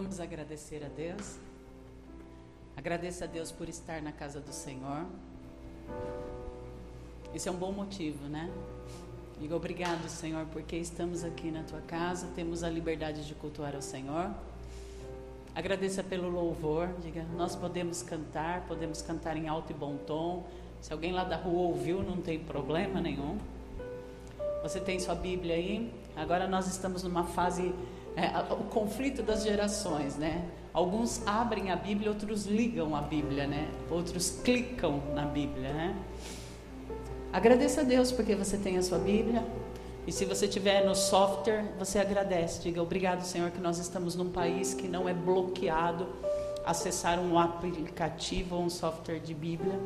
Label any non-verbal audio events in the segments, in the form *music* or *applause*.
Vamos agradecer a Deus. Agradeça a Deus por estar na casa do Senhor. Esse é um bom motivo, né? Diga obrigado, Senhor, porque estamos aqui na tua casa, temos a liberdade de cultuar ao Senhor. Agradeça pelo louvor, diga, nós podemos cantar, podemos cantar em alto e bom tom. Se alguém lá da rua ouviu, não tem problema nenhum. Você tem sua Bíblia aí? Agora nós estamos numa fase é, o conflito das gerações, né? Alguns abrem a Bíblia, outros ligam a Bíblia, né? Outros clicam na Bíblia, né? Agradeça a Deus porque você tem a sua Bíblia. E se você tiver no software, você agradece. Diga obrigado, Senhor, que nós estamos num país que não é bloqueado acessar um aplicativo ou um software de Bíblia.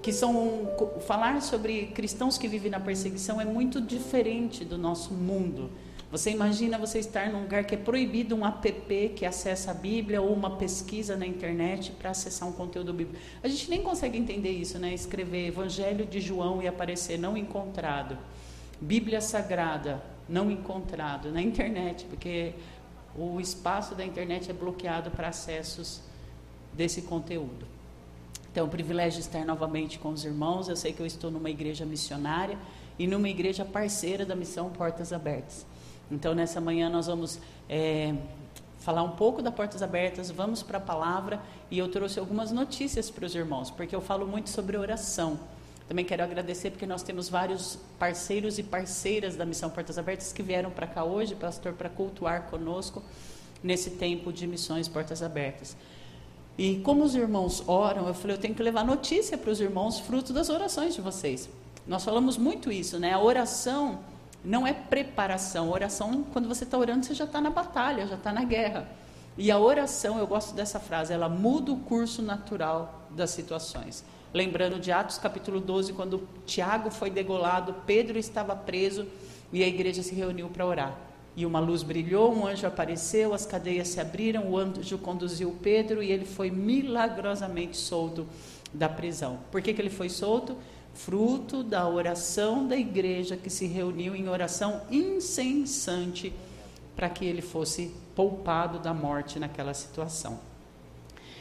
Que são falar sobre cristãos que vivem na perseguição é muito diferente do nosso mundo. Você imagina você estar num lugar que é proibido um app que acessa a Bíblia ou uma pesquisa na internet para acessar um conteúdo bíblico. A gente nem consegue entender isso, né? Escrever Evangelho de João e aparecer não encontrado. Bíblia Sagrada não encontrado na internet, porque o espaço da internet é bloqueado para acessos desse conteúdo. Então, é um privilégio estar novamente com os irmãos. Eu sei que eu estou numa igreja missionária e numa igreja parceira da missão Portas Abertas. Então, nessa manhã, nós vamos é, falar um pouco da Portas Abertas, vamos para a palavra e eu trouxe algumas notícias para os irmãos, porque eu falo muito sobre oração. Também quero agradecer porque nós temos vários parceiros e parceiras da Missão Portas Abertas que vieram para cá hoje, pastor, para cultuar conosco nesse tempo de missões Portas Abertas. E como os irmãos oram, eu falei, eu tenho que levar notícia para os irmãos, fruto das orações de vocês. Nós falamos muito isso, né? A oração não é preparação. Oração, quando você está orando, você já está na batalha, já está na guerra. E a oração, eu gosto dessa frase, ela muda o curso natural das situações. Lembrando de Atos capítulo 12, quando Tiago foi degolado, Pedro estava preso e a igreja se reuniu para orar. E uma luz brilhou, um anjo apareceu, as cadeias se abriram, o anjo conduziu Pedro e ele foi milagrosamente solto da prisão. Por que, que ele foi solto? Fruto da oração da igreja que se reuniu em oração incessante para que ele fosse poupado da morte naquela situação.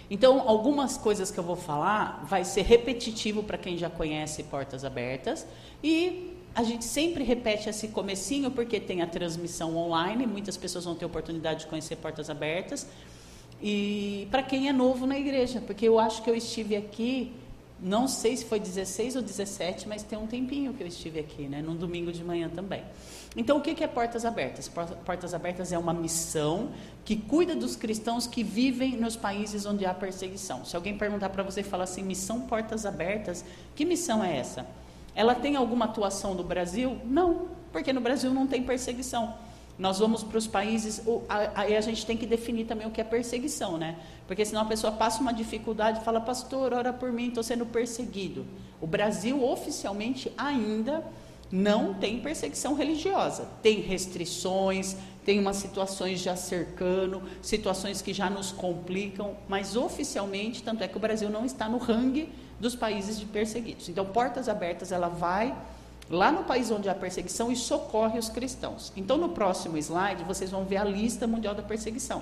Então, algumas coisas que eu vou falar vai ser repetitivo para quem já conhece Portas Abertas e a gente sempre repete esse comecinho porque tem a transmissão online, muitas pessoas vão ter oportunidade de conhecer Portas Abertas. E para quem é novo na igreja, porque eu acho que eu estive aqui não sei se foi 16 ou 17, mas tem um tempinho que eu estive aqui, né? Num domingo de manhã também. Então, o que é Portas Abertas? Portas Abertas é uma missão que cuida dos cristãos que vivem nos países onde há perseguição. Se alguém perguntar para você e falar assim, missão Portas Abertas, que missão é essa? Ela tem alguma atuação no Brasil? Não, porque no Brasil não tem perseguição. Nós vamos para os países, aí a gente tem que definir também o que é perseguição, né? Porque senão a pessoa passa uma dificuldade e fala, pastor, ora por mim, estou sendo perseguido. O Brasil oficialmente ainda não tem perseguição religiosa. Tem restrições, tem umas situações já cercando, situações que já nos complicam, mas oficialmente, tanto é que o Brasil não está no rangue dos países de perseguidos. Então, Portas Abertas, ela vai lá no país onde há perseguição e socorre os cristãos. Então, no próximo slide, vocês vão ver a lista mundial da perseguição.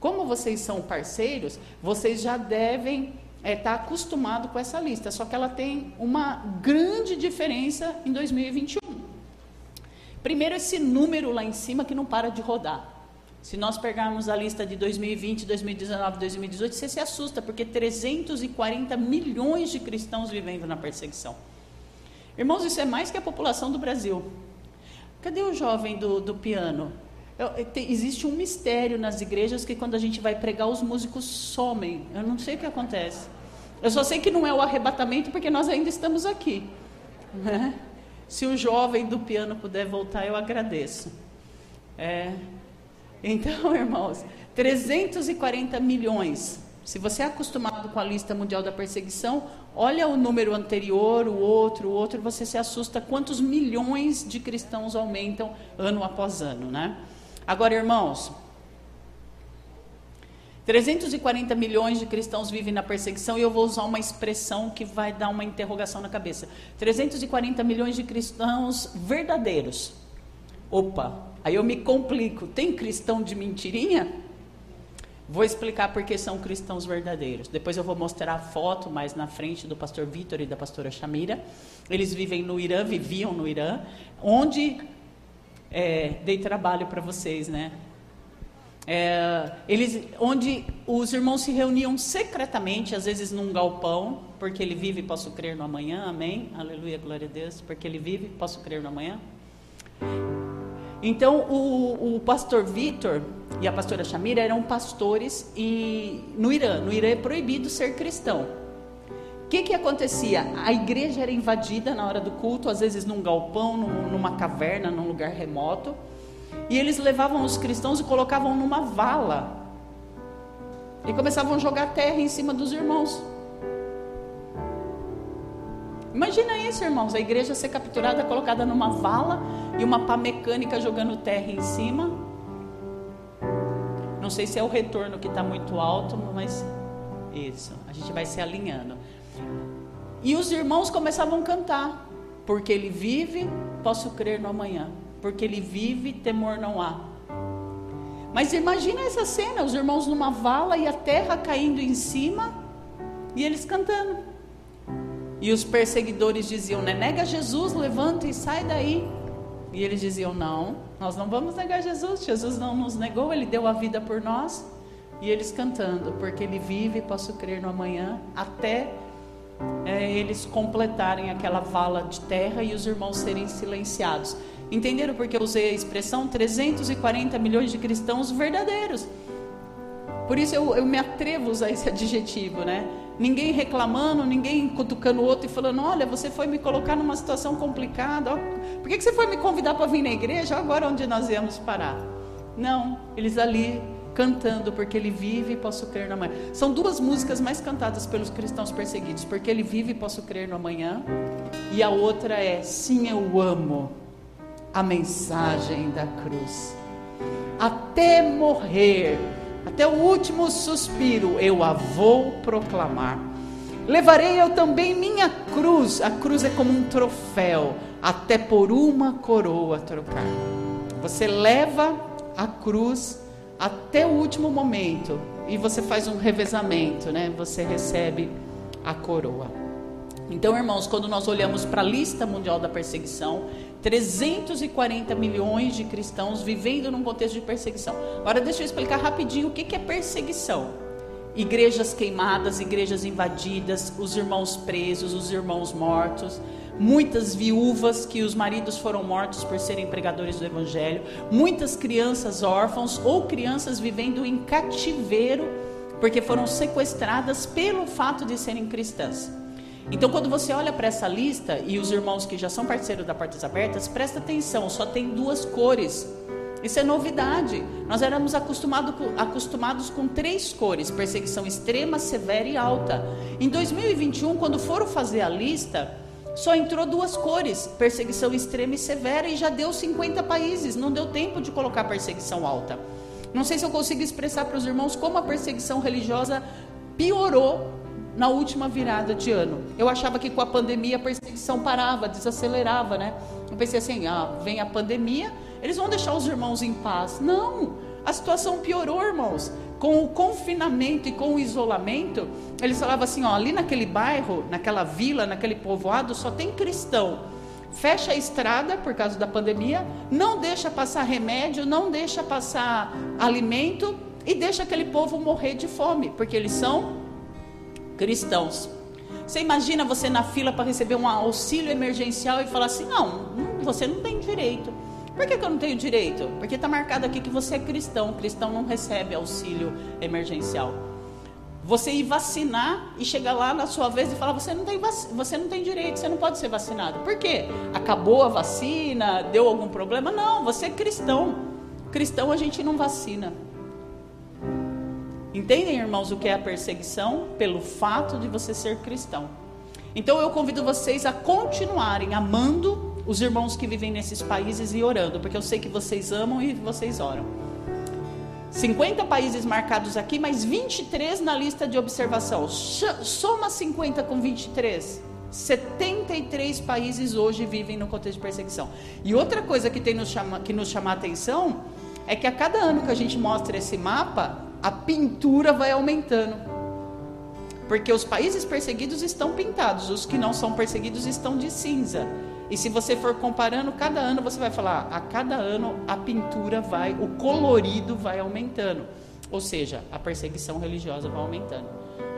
Como vocês são parceiros, vocês já devem estar é, tá acostumados com essa lista, só que ela tem uma grande diferença em 2021. Primeiro, esse número lá em cima que não para de rodar. Se nós pegarmos a lista de 2020, 2019, 2018, você se assusta, porque 340 milhões de cristãos vivendo na perseguição. Irmãos, isso é mais que a população do Brasil. Cadê o jovem do, do piano? Eu, existe um mistério nas igrejas que quando a gente vai pregar, os músicos somem. Eu não sei o que acontece. Eu só sei que não é o arrebatamento porque nós ainda estamos aqui. Né? Se o jovem do piano puder voltar, eu agradeço. É, então, *laughs* irmãos, 340 milhões se você é acostumado com a lista mundial da perseguição, olha o número anterior, o outro, o outro, você se assusta quantos milhões de cristãos aumentam ano após ano, né? Agora, irmãos, 340 milhões de cristãos vivem na perseguição e eu vou usar uma expressão que vai dar uma interrogação na cabeça. 340 milhões de cristãos verdadeiros. Opa, aí eu me complico. Tem cristão de mentirinha? Vou explicar por que são cristãos verdadeiros. Depois eu vou mostrar a foto mais na frente do pastor Vitor e da pastora Shamira. Eles vivem no Irã, viviam no Irã, onde é, dei trabalho para vocês, né? É, eles, onde os irmãos se reuniam secretamente, às vezes num galpão, porque ele vive, posso crer no amanhã, amém? Aleluia, glória a Deus, porque ele vive, posso crer no amanhã. Então, o, o pastor Vitor e a pastora Shamira eram pastores e, no Irã. No Irã é proibido ser cristão. O que, que acontecia? A igreja era invadida na hora do culto, às vezes num galpão, numa caverna, num lugar remoto. E eles levavam os cristãos e colocavam numa vala. E começavam a jogar terra em cima dos irmãos. Imagina isso, irmãos, a igreja ser capturada, colocada numa vala e uma pá mecânica jogando terra em cima. Sei se é o retorno que está muito alto, mas isso, a gente vai se alinhando. E os irmãos começavam a cantar, porque ele vive, posso crer no amanhã porque ele vive, temor não há. Mas imagina essa cena, os irmãos numa vala e a terra caindo em cima e eles cantando. E os perseguidores diziam, né, nega Jesus, levanta e sai daí. E eles diziam, não, nós não vamos negar Jesus, Jesus não nos negou, ele deu a vida por nós. E eles cantando, porque ele vive, posso crer no amanhã, até é, eles completarem aquela vala de terra e os irmãos serem silenciados. Entenderam porque eu usei a expressão 340 milhões de cristãos verdadeiros? Por isso eu, eu me atrevo a usar esse adjetivo, né? Ninguém reclamando, ninguém cutucando o outro e falando: Olha, você foi me colocar numa situação complicada. Por que, você foi me convidar para vir na igreja? Agora onde nós íamos parar? Não, eles ali cantando, porque ele vive e posso crer no amanhã. São duas músicas mais cantadas pelos cristãos perseguidos, porque ele vive e posso crer no amanhã, e a outra é Sim, eu amo a mensagem da cruz. Até morrer, até o último suspiro, eu a vou proclamar. Levarei eu também minha cruz, a cruz é como um troféu, até por uma coroa trocar. Você leva a cruz até o último momento e você faz um revezamento, né? Você recebe a coroa. Então, irmãos, quando nós olhamos para a lista mundial da perseguição, 340 milhões de cristãos vivendo num contexto de perseguição. Agora, deixa eu explicar rapidinho o que é perseguição. Igrejas queimadas, igrejas invadidas, os irmãos presos, os irmãos mortos, muitas viúvas que os maridos foram mortos por serem pregadores do Evangelho, muitas crianças órfãos ou crianças vivendo em cativeiro porque foram sequestradas pelo fato de serem cristãs. Então, quando você olha para essa lista e os irmãos que já são parceiros da Portas Abertas, presta atenção, só tem duas cores. Isso é novidade. Nós éramos acostumado acostumados com três cores: perseguição extrema, severa e alta. Em 2021, quando foram fazer a lista, só entrou duas cores: perseguição extrema e severa, e já deu 50 países. Não deu tempo de colocar perseguição alta. Não sei se eu consigo expressar para os irmãos como a perseguição religiosa piorou na última virada de ano. Eu achava que com a pandemia a perseguição parava, desacelerava, né? Eu pensei assim, ah, vem a pandemia, eles vão deixar os irmãos em paz. Não, a situação piorou, irmãos. Com o confinamento e com o isolamento, eles falavam assim, ó, ali naquele bairro, naquela vila, naquele povoado, só tem cristão. Fecha a estrada por causa da pandemia, não deixa passar remédio, não deixa passar alimento e deixa aquele povo morrer de fome, porque eles são cristãos. Você imagina você na fila para receber um auxílio emergencial e falar assim: não, você não tem direito. Por que, que eu não tenho direito? Porque está marcado aqui que você é cristão. O cristão não recebe auxílio emergencial. Você ir vacinar e chegar lá na sua vez e falar: você não tem, você não tem direito, você não pode ser vacinado. Por quê? Acabou a vacina? Deu algum problema? Não, você é cristão. Cristão a gente não vacina. Entendem, irmãos, o que é a perseguição? Pelo fato de você ser cristão. Então eu convido vocês a continuarem amando os irmãos que vivem nesses países e orando, porque eu sei que vocês amam e vocês oram. 50 países marcados aqui, mas 23 na lista de observação. Soma 50 com 23. 73 países hoje vivem no contexto de perseguição. E outra coisa que tem nos chama, que nos chama a atenção é que a cada ano que a gente mostra esse mapa, a pintura vai aumentando. Porque os países perseguidos estão pintados, os que não são perseguidos estão de cinza. E se você for comparando, cada ano você vai falar, a cada ano a pintura vai, o colorido vai aumentando. Ou seja, a perseguição religiosa vai aumentando.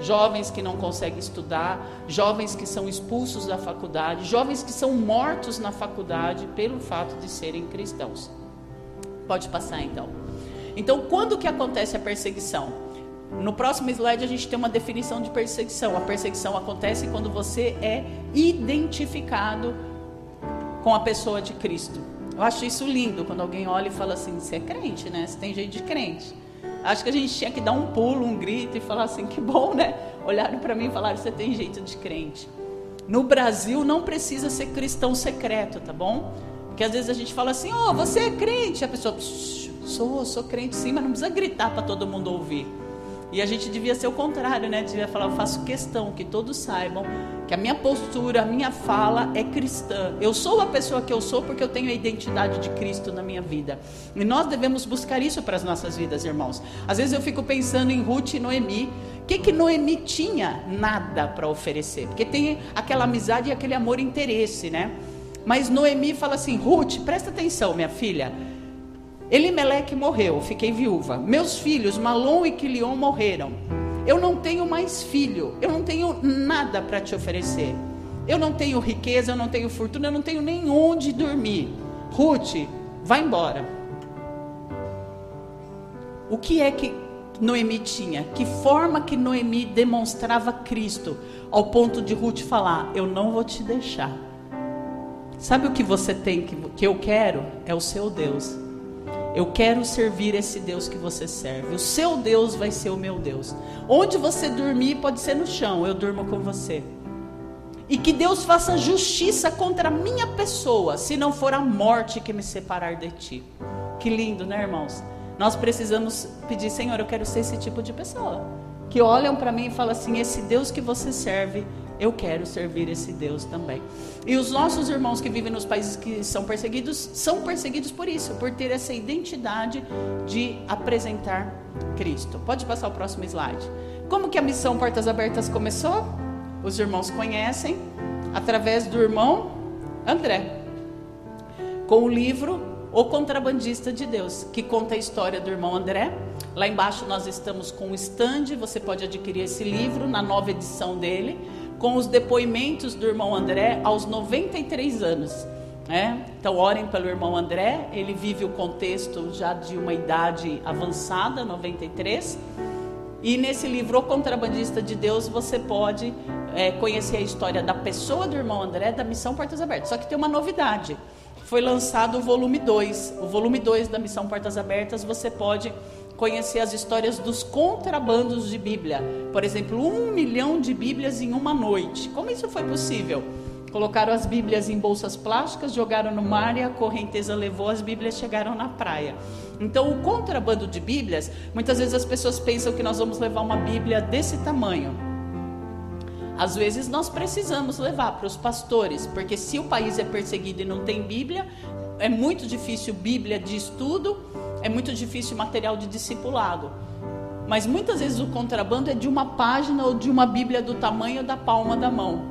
Jovens que não conseguem estudar, jovens que são expulsos da faculdade, jovens que são mortos na faculdade pelo fato de serem cristãos. Pode passar então. Então, quando que acontece a perseguição? No próximo slide a gente tem uma definição de perseguição. A perseguição acontece quando você é identificado com a pessoa de Cristo. Eu acho isso lindo quando alguém olha e fala assim: você é crente, né? Você tem jeito de crente. Acho que a gente tinha que dar um pulo, um grito e falar assim: que bom, né? Olharam para mim e falaram: você tem jeito de crente. No Brasil não precisa ser cristão secreto, tá bom? Porque às vezes a gente fala assim: oh, você é crente. A pessoa, sou, sou crente sim, mas não precisa gritar para todo mundo ouvir. E a gente devia ser o contrário, né? Devia falar, eu faço questão que todos saibam que a minha postura, a minha fala é cristã. Eu sou a pessoa que eu sou porque eu tenho a identidade de Cristo na minha vida. E nós devemos buscar isso para as nossas vidas, irmãos. Às vezes eu fico pensando em Ruth e Noemi. O que, que Noemi tinha? Nada para oferecer. Porque tem aquela amizade e aquele amor interesse, né? Mas Noemi fala assim: Ruth, presta atenção, minha filha. Elimeleque morreu, fiquei viúva. Meus filhos, Malom e Quilion, morreram. Eu não tenho mais filho, eu não tenho nada para te oferecer. Eu não tenho riqueza, eu não tenho fortuna, eu não tenho nem onde dormir. Ruth, vai embora. O que é que Noemi tinha? Que forma que Noemi demonstrava Cristo ao ponto de Ruth falar: Eu não vou te deixar. Sabe o que você tem que, que eu quero? É o seu Deus. Eu quero servir esse Deus que você serve. O seu Deus vai ser o meu Deus. Onde você dormir pode ser no chão, eu durmo com você. E que Deus faça justiça contra a minha pessoa, se não for a morte que me separar de ti. Que lindo, né, irmãos? Nós precisamos pedir, Senhor, eu quero ser esse tipo de pessoa. Que olham para mim e falam assim: esse Deus que você serve, eu quero servir esse Deus também. E os nossos irmãos que vivem nos países que são perseguidos, são perseguidos por isso, por ter essa identidade de apresentar Cristo. Pode passar o próximo slide. Como que a missão Portas Abertas começou? Os irmãos conhecem através do irmão André, com o livro O Contrabandista de Deus, que conta a história do irmão André. Lá embaixo nós estamos com o stand, você pode adquirir esse livro na nova edição dele com os depoimentos do irmão André aos 93 anos. Né? Então, orem pelo irmão André, ele vive o contexto já de uma idade avançada, 93. E nesse livro, O Contrabandista de Deus, você pode é, conhecer a história da pessoa do irmão André, da Missão Portas Abertas. Só que tem uma novidade. Foi lançado o volume 2. O volume 2 da Missão Portas Abertas, você pode conhecer as histórias dos contrabandos de Bíblia. Por exemplo, um milhão de Bíblias em uma noite. Como isso foi possível? Colocaram as Bíblias em bolsas plásticas, jogaram no mar e a correnteza levou, as Bíblias chegaram na praia. Então, o contrabando de Bíblias, muitas vezes as pessoas pensam que nós vamos levar uma Bíblia desse tamanho. Às vezes nós precisamos levar para os pastores, porque se o país é perseguido e não tem Bíblia, é muito difícil Bíblia de estudo é muito difícil material de discipulado. Mas muitas vezes o contrabando é de uma página ou de uma Bíblia do tamanho da palma da mão.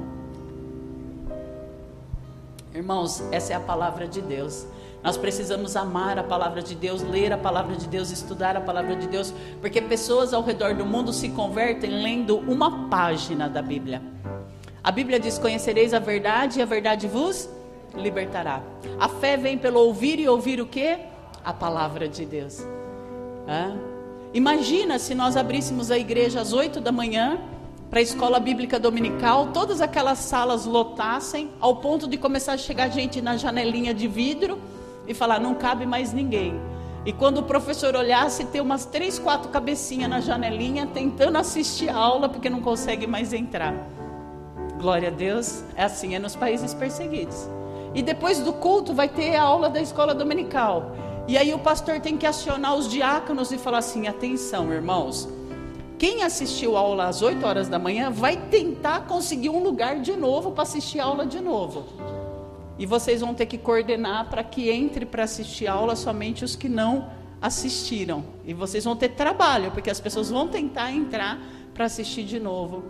Irmãos, essa é a palavra de Deus. Nós precisamos amar a palavra de Deus, ler a palavra de Deus, estudar a palavra de Deus, porque pessoas ao redor do mundo se convertem lendo uma página da Bíblia. A Bíblia diz: Conhecereis a verdade e a verdade vos libertará. A fé vem pelo ouvir e ouvir o que? A palavra de Deus. Imagina se nós abríssemos a igreja às 8 da manhã para a escola bíblica dominical, todas aquelas salas lotassem ao ponto de começar a chegar gente na janelinha de vidro e falar: não cabe mais ninguém. E quando o professor olhasse, ter umas três, quatro cabecinhas na janelinha tentando assistir a aula porque não consegue mais entrar. Glória a Deus, é assim, é nos países perseguidos. E depois do culto vai ter a aula da escola dominical. E aí o pastor tem que acionar os diáconos e falar assim: atenção, irmãos. Quem assistiu a aula às 8 horas da manhã vai tentar conseguir um lugar de novo para assistir a aula de novo. E vocês vão ter que coordenar para que entre para assistir a aula somente os que não assistiram. E vocês vão ter trabalho, porque as pessoas vão tentar entrar para assistir de novo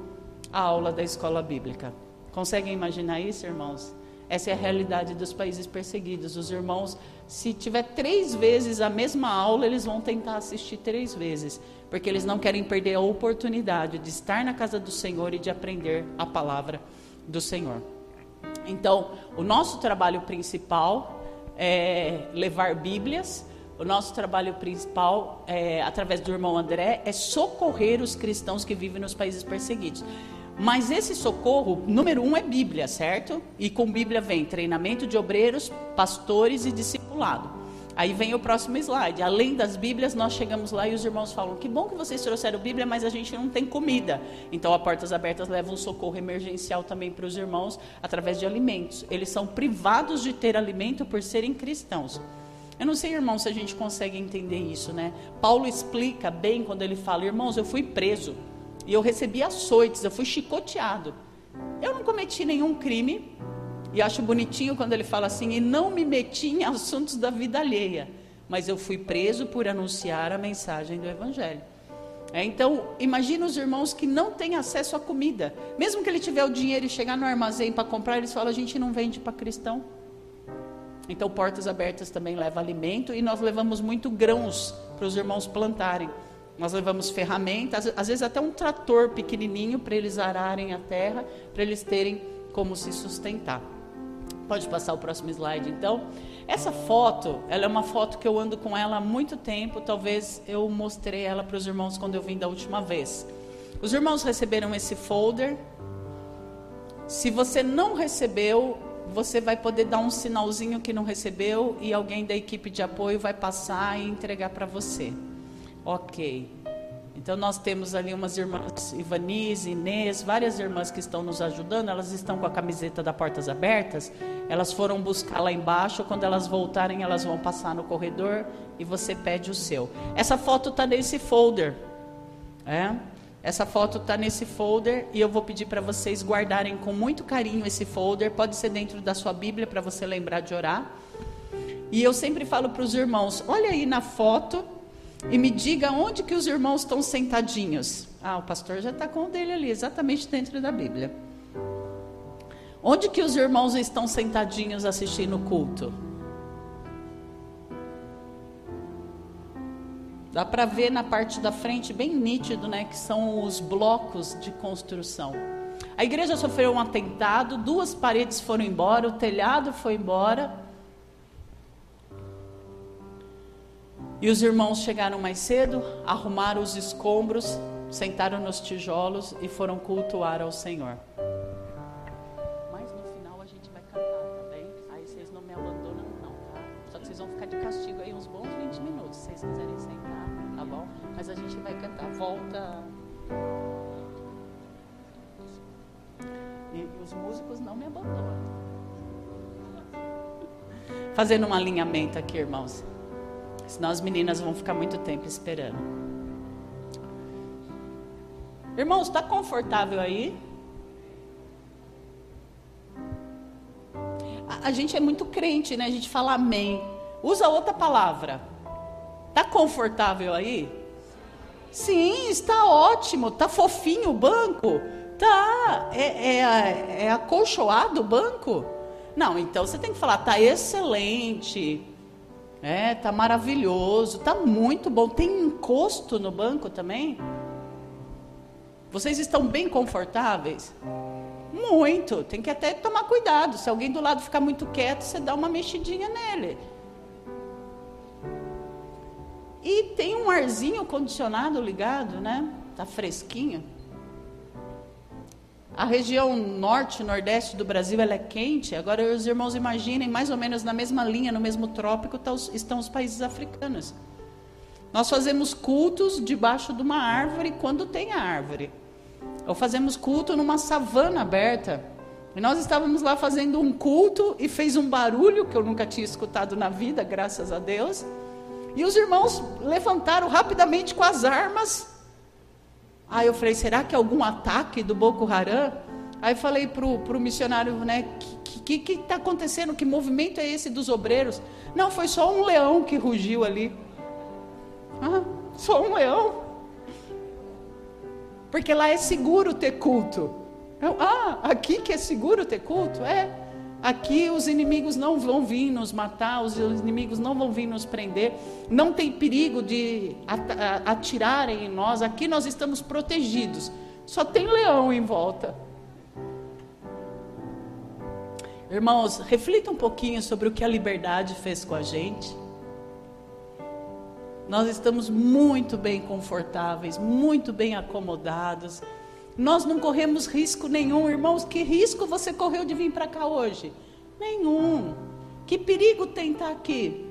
a aula da escola bíblica. Conseguem imaginar isso, irmãos? Essa é a realidade dos países perseguidos. Os irmãos, se tiver três vezes a mesma aula, eles vão tentar assistir três vezes, porque eles não querem perder a oportunidade de estar na casa do Senhor e de aprender a palavra do Senhor. Então, o nosso trabalho principal é levar Bíblias. O nosso trabalho principal, é, através do irmão André, é socorrer os cristãos que vivem nos países perseguidos. Mas esse socorro, número um, é Bíblia, certo? E com Bíblia vem treinamento de obreiros, pastores e discipulado. Aí vem o próximo slide. Além das Bíblias, nós chegamos lá e os irmãos falam: Que bom que vocês trouxeram Bíblia, mas a gente não tem comida. Então, a Portas Abertas leva um socorro emergencial também para os irmãos através de alimentos. Eles são privados de ter alimento por serem cristãos. Eu não sei, irmão, se a gente consegue entender isso, né? Paulo explica bem quando ele fala: Irmãos, eu fui preso. E eu recebi açoites, eu fui chicoteado. Eu não cometi nenhum crime. E acho bonitinho quando ele fala assim: e não me meti em assuntos da vida alheia. Mas eu fui preso por anunciar a mensagem do Evangelho. É, então, imagina os irmãos que não têm acesso à comida. Mesmo que ele tiver o dinheiro e chegar no armazém para comprar, eles falam: a gente não vende para cristão. Então, Portas Abertas também leva alimento e nós levamos muito grãos para os irmãos plantarem. Nós levamos ferramentas, às vezes até um trator pequenininho para eles ararem a terra, para eles terem como se sustentar. Pode passar o próximo slide, então. Essa foto, ela é uma foto que eu ando com ela há muito tempo. Talvez eu mostrei ela para os irmãos quando eu vim da última vez. Os irmãos receberam esse folder. Se você não recebeu, você vai poder dar um sinalzinho que não recebeu e alguém da equipe de apoio vai passar e entregar para você. Ok. Então nós temos ali umas irmãs, Ivanise, Inês, várias irmãs que estão nos ajudando, elas estão com a camiseta da Portas Abertas, elas foram buscar lá embaixo, quando elas voltarem elas vão passar no corredor e você pede o seu. Essa foto está nesse folder, é? Essa foto está nesse folder e eu vou pedir para vocês guardarem com muito carinho esse folder, pode ser dentro da sua Bíblia para você lembrar de orar. E eu sempre falo para os irmãos, olha aí na foto e me diga onde que os irmãos estão sentadinhos. Ah, o pastor já está com o dele ali, exatamente dentro da Bíblia. Onde que os irmãos estão sentadinhos assistindo o culto? Dá para ver na parte da frente, bem nítido, né, que são os blocos de construção. A igreja sofreu um atentado, duas paredes foram embora, o telhado foi embora. E os irmãos chegaram mais cedo, arrumaram os escombros, sentaram nos tijolos e foram cultuar ao Senhor. Mas no final a gente vai cantar, tá bem? Aí vocês não me abandonam, não, tá? Só que vocês vão ficar de castigo aí uns bons 20 minutos, se vocês quiserem sentar, tá bom? Mas a gente vai cantar. Volta. E os músicos não me abandonam. Fazendo um alinhamento aqui, irmãos. Senão as meninas vão ficar muito tempo esperando. Irmãos, está confortável aí? A, a, gente é muito crente, né? A gente fala amém. Usa outra palavra. Está confortável aí? Sim, está ótimo. Está fofinho o banco? Tá. É, é, é acolchoado o banco? Não, então você tem que falar, está excelente é, tá maravilhoso, tá muito bom. Tem encosto no banco também? Vocês estão bem confortáveis? Muito. Tem que até tomar cuidado. Se alguém do lado ficar muito quieto, você dá uma mexidinha nele. E tem um arzinho condicionado ligado, né? Tá fresquinho. A região norte nordeste do Brasil ela é quente. Agora, os irmãos imaginem, mais ou menos na mesma linha, no mesmo trópico, tá estão os países africanos. Nós fazemos cultos debaixo de uma árvore quando tem a árvore. Ou fazemos culto numa savana aberta. E nós estávamos lá fazendo um culto e fez um barulho que eu nunca tinha escutado na vida, graças a Deus. E os irmãos levantaram rapidamente com as armas Aí eu falei, será que é algum ataque do Boko Haram? Aí falei para o missionário, né, o que está acontecendo? Que movimento é esse dos obreiros? Não, foi só um leão que rugiu ali. Sou um leão. Porque lá é seguro ter culto. Eu, ah, aqui que é seguro ter culto? É. Aqui os inimigos não vão vir nos matar, os inimigos não vão vir nos prender, não tem perigo de atirarem em nós, aqui nós estamos protegidos, só tem leão em volta. Irmãos, reflita um pouquinho sobre o que a liberdade fez com a gente. Nós estamos muito bem confortáveis, muito bem acomodados. Nós não corremos risco nenhum, irmãos. Que risco você correu de vir para cá hoje? Nenhum. Que perigo tem estar aqui?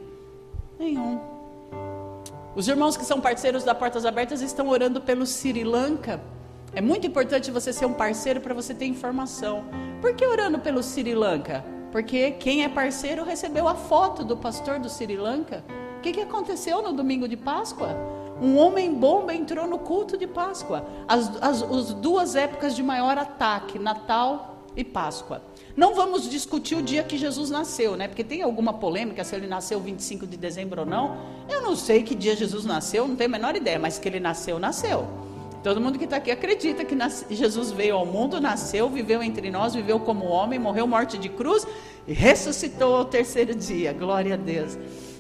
Nenhum. Os irmãos que são parceiros da Portas Abertas estão orando pelo Sri Lanka. É muito importante você ser um parceiro para você ter informação. Por que orando pelo Sri Lanka? Porque quem é parceiro recebeu a foto do pastor do Sri Lanka. O que, que aconteceu no domingo de Páscoa? Um homem bomba entrou no culto de Páscoa. As, as, as duas épocas de maior ataque, Natal e Páscoa. Não vamos discutir o dia que Jesus nasceu, né? Porque tem alguma polêmica se ele nasceu 25 de dezembro ou não. Eu não sei que dia Jesus nasceu, não tenho a menor ideia, mas que ele nasceu, nasceu. Todo mundo que está aqui acredita que Jesus veio ao mundo, nasceu, viveu entre nós, viveu como homem, morreu morte de cruz e ressuscitou ao terceiro dia. Glória a Deus.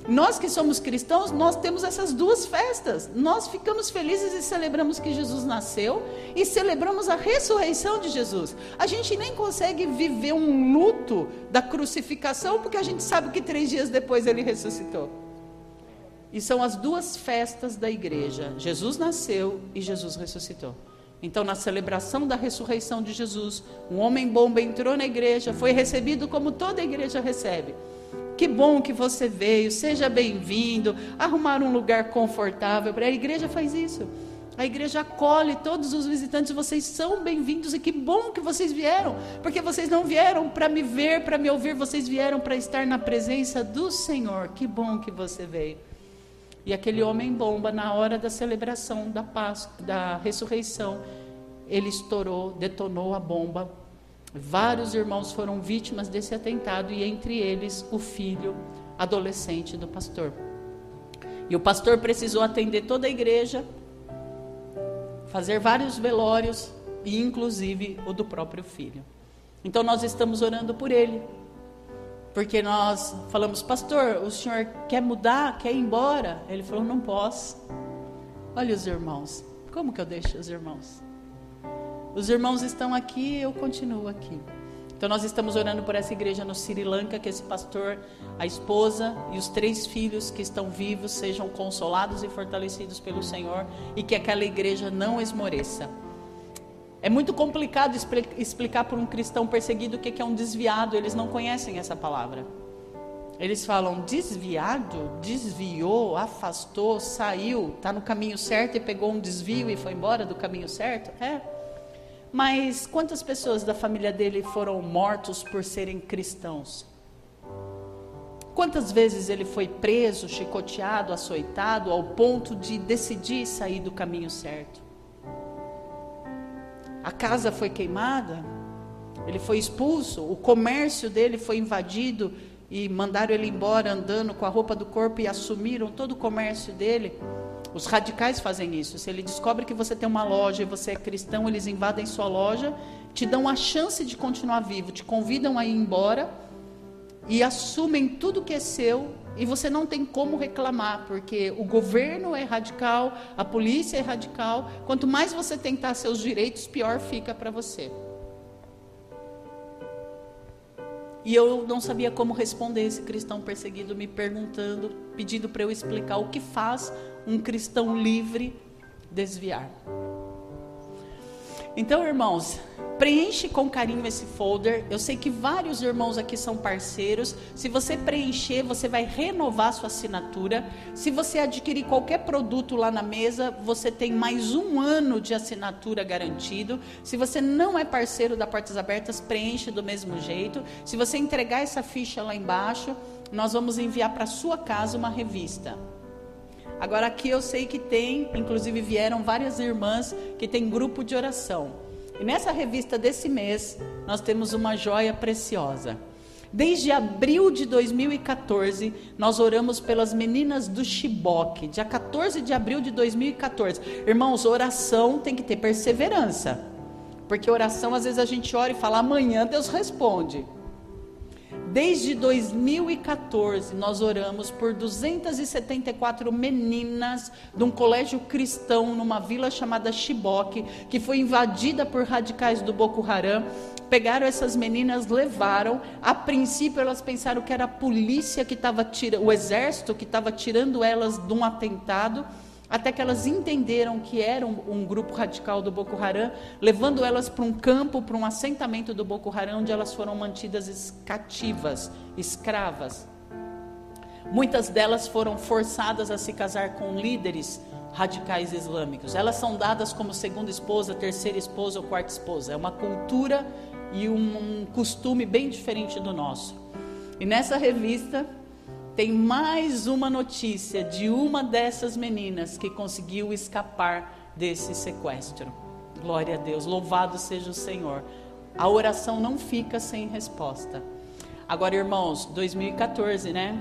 Nós que somos cristãos, nós temos essas duas festas. Nós ficamos felizes e celebramos que Jesus nasceu e celebramos a ressurreição de Jesus. A gente nem consegue viver um luto da crucificação porque a gente sabe que três dias depois ele ressuscitou. E são as duas festas da igreja: Jesus nasceu e Jesus ressuscitou. Então, na celebração da ressurreição de Jesus, um homem bomba entrou na igreja, foi recebido como toda a igreja recebe. Que bom que você veio, seja bem-vindo. Arrumar um lugar confortável. A igreja faz isso. A igreja acolhe todos os visitantes, vocês são bem-vindos e que bom que vocês vieram, porque vocês não vieram para me ver, para me ouvir, vocês vieram para estar na presença do Senhor. Que bom que você veio. E aquele homem bomba, na hora da celebração da Páscoa, da ressurreição, ele estourou, detonou a bomba Vários irmãos foram vítimas desse atentado e entre eles o filho adolescente do pastor. E o pastor precisou atender toda a igreja, fazer vários velórios e inclusive o do próprio filho. Então nós estamos orando por ele. Porque nós falamos, pastor, o senhor quer mudar, quer ir embora? Ele falou, não posso. Olha os irmãos, como que eu deixo os irmãos? Os irmãos estão aqui, eu continuo aqui. Então nós estamos orando por essa igreja no Sri Lanka, que esse pastor, a esposa e os três filhos que estão vivos sejam consolados e fortalecidos pelo Senhor e que aquela igreja não esmoreça. É muito complicado explicar para um cristão perseguido o que é um desviado, eles não conhecem essa palavra. Eles falam desviado, desviou, afastou, saiu, está no caminho certo e pegou um desvio e foi embora do caminho certo. É. Mas quantas pessoas da família dele foram mortos por serem cristãos? Quantas vezes ele foi preso, chicoteado, açoitado, ao ponto de decidir sair do caminho certo? A casa foi queimada, ele foi expulso, o comércio dele foi invadido e mandaram ele embora andando com a roupa do corpo e assumiram todo o comércio dele. Os radicais fazem isso. Se ele descobre que você tem uma loja e você é cristão, eles invadem sua loja, te dão a chance de continuar vivo, te convidam a ir embora e assumem tudo que é seu e você não tem como reclamar, porque o governo é radical, a polícia é radical. Quanto mais você tentar seus direitos, pior fica para você. E eu não sabia como responder esse cristão perseguido me perguntando, pedindo para eu explicar o que faz um cristão livre desviar. Então, irmãos, preenche com carinho esse folder. Eu sei que vários irmãos aqui são parceiros. Se você preencher, você vai renovar sua assinatura. Se você adquirir qualquer produto lá na mesa, você tem mais um ano de assinatura garantido. Se você não é parceiro da Portas Abertas, preenche do mesmo jeito. Se você entregar essa ficha lá embaixo, nós vamos enviar para sua casa uma revista. Agora aqui eu sei que tem, inclusive vieram várias irmãs que tem grupo de oração. E nessa revista desse mês nós temos uma joia preciosa. Desde abril de 2014, nós oramos pelas meninas do Chiboque, dia 14 de abril de 2014. Irmãos, oração tem que ter perseverança. Porque oração, às vezes a gente ora e fala, amanhã Deus responde. Desde 2014, nós oramos por 274 meninas de um colégio cristão numa vila chamada Chiboque, que foi invadida por radicais do Boko Haram. Pegaram essas meninas, levaram. A princípio, elas pensaram que era a polícia que estava tirando, o exército que estava tirando elas de um atentado até que elas entenderam que era um, um, grupo radical do Boko Haram, levando elas para um campo, para um assentamento do Boko Haram, onde elas foram mantidas cativas, escravas. Muitas delas foram forçadas a se casar com líderes radicais islâmicos. Elas são dadas como segunda esposa, terceira esposa ou quarta esposa. É uma cultura e um costume bem diferente do nosso. E nessa revista tem mais uma notícia de uma dessas meninas que conseguiu escapar desse sequestro. Glória a Deus, louvado seja o Senhor. A oração não fica sem resposta. Agora, irmãos, 2014, né?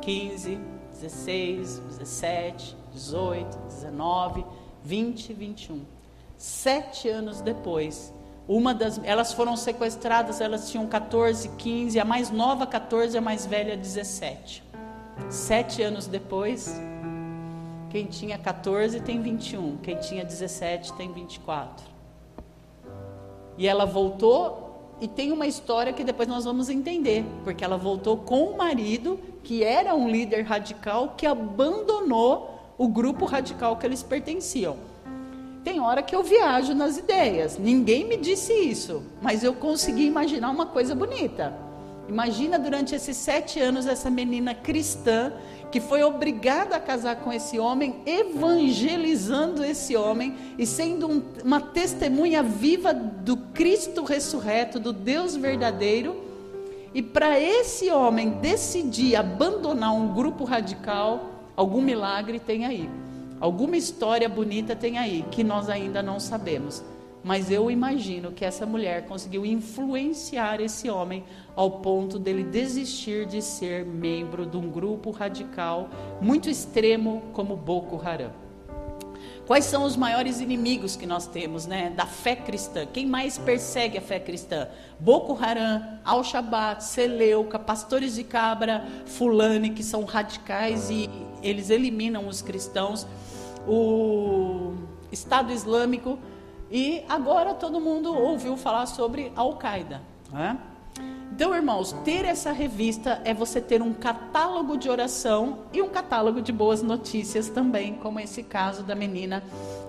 15, 16, 17, 18, 19, 20, 21. Sete anos depois, uma das, elas foram sequestradas, elas tinham 14, 15, a mais nova 14, a mais velha 17. Sete anos depois, quem tinha 14 tem 21, quem tinha 17 tem 24. E ela voltou e tem uma história que depois nós vamos entender, porque ela voltou com o marido, que era um líder radical, que abandonou o grupo radical que eles pertenciam. Tem hora que eu viajo nas ideias, ninguém me disse isso, mas eu consegui imaginar uma coisa bonita. Imagina durante esses sete anos essa menina cristã que foi obrigada a casar com esse homem, evangelizando esse homem e sendo um, uma testemunha viva do Cristo ressurreto, do Deus verdadeiro. E para esse homem decidir abandonar um grupo radical, algum milagre tem aí, alguma história bonita tem aí, que nós ainda não sabemos. Mas eu imagino que essa mulher conseguiu influenciar esse homem ao ponto dele desistir de ser membro de um grupo radical muito extremo como Boko Haram. Quais são os maiores inimigos que nós temos, né, da fé cristã? Quem mais persegue a fé cristã? Boko Haram, Al-Shabaab, Seleuca, pastores de cabra, Fulani, que são radicais e eles eliminam os cristãos. O Estado Islâmico e agora todo mundo ouviu falar sobre Al-Qaeda. Né? Então, irmãos, ter essa revista é você ter um catálogo de oração e um catálogo de boas notícias também, como esse caso da menina,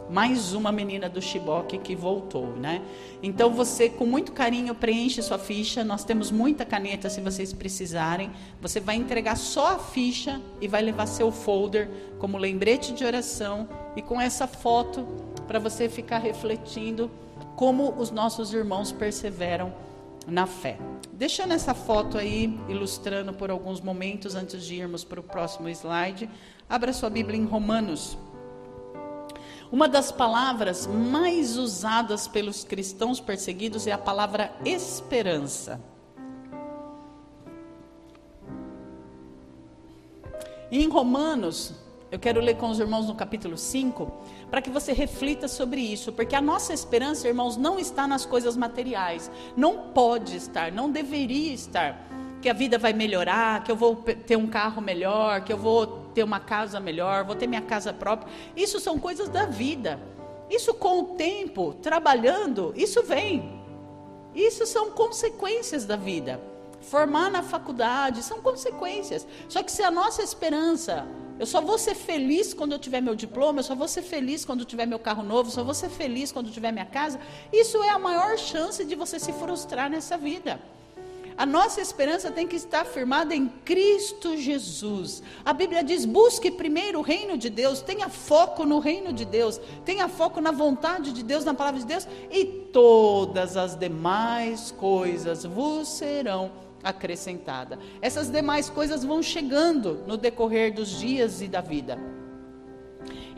mais uma menina do Chiboque que voltou, né? Então, você com muito carinho preenche sua ficha. Nós temos muita caneta se vocês precisarem. Você vai entregar só a ficha e vai levar seu folder como lembrete de oração e com essa foto para você ficar refletindo como os nossos irmãos perseveram na fé. Deixando essa foto aí, ilustrando por alguns momentos antes de irmos para o próximo slide, abra sua Bíblia em Romanos. Uma das palavras mais usadas pelos cristãos perseguidos é a palavra esperança. em Romanos, eu quero ler com os irmãos no capítulo 5, para que você reflita sobre isso, porque a nossa esperança, irmãos, não está nas coisas materiais, não pode estar, não deveria estar. Que a vida vai melhorar, que eu vou ter um carro melhor, que eu vou ter uma casa melhor, vou ter minha casa própria. Isso são coisas da vida. Isso com o tempo, trabalhando, isso vem. Isso são consequências da vida. Formar na faculdade são consequências. Só que se a nossa esperança eu só vou ser feliz quando eu tiver meu diploma, eu só vou ser feliz quando eu tiver meu carro novo, eu só vou ser feliz quando eu tiver minha casa. Isso é a maior chance de você se frustrar nessa vida. A nossa esperança tem que estar firmada em Cristo Jesus. A Bíblia diz: busque primeiro o reino de Deus, tenha foco no reino de Deus, tenha foco na vontade de Deus, na palavra de Deus, e todas as demais coisas vos serão acrescentada. Essas demais coisas vão chegando no decorrer dos dias e da vida.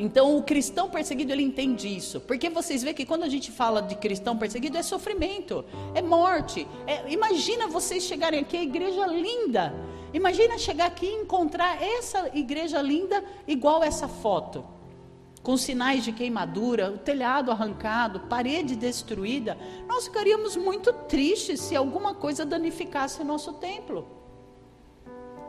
Então, o cristão perseguido, ele entende isso. Porque vocês veem que quando a gente fala de cristão perseguido, é sofrimento, é morte. É, imagina vocês chegarem aqui, a igreja linda. Imagina chegar aqui e encontrar essa igreja linda igual essa foto. Com sinais de queimadura, o telhado arrancado, parede destruída. Nós ficaríamos muito tristes se alguma coisa danificasse nosso templo.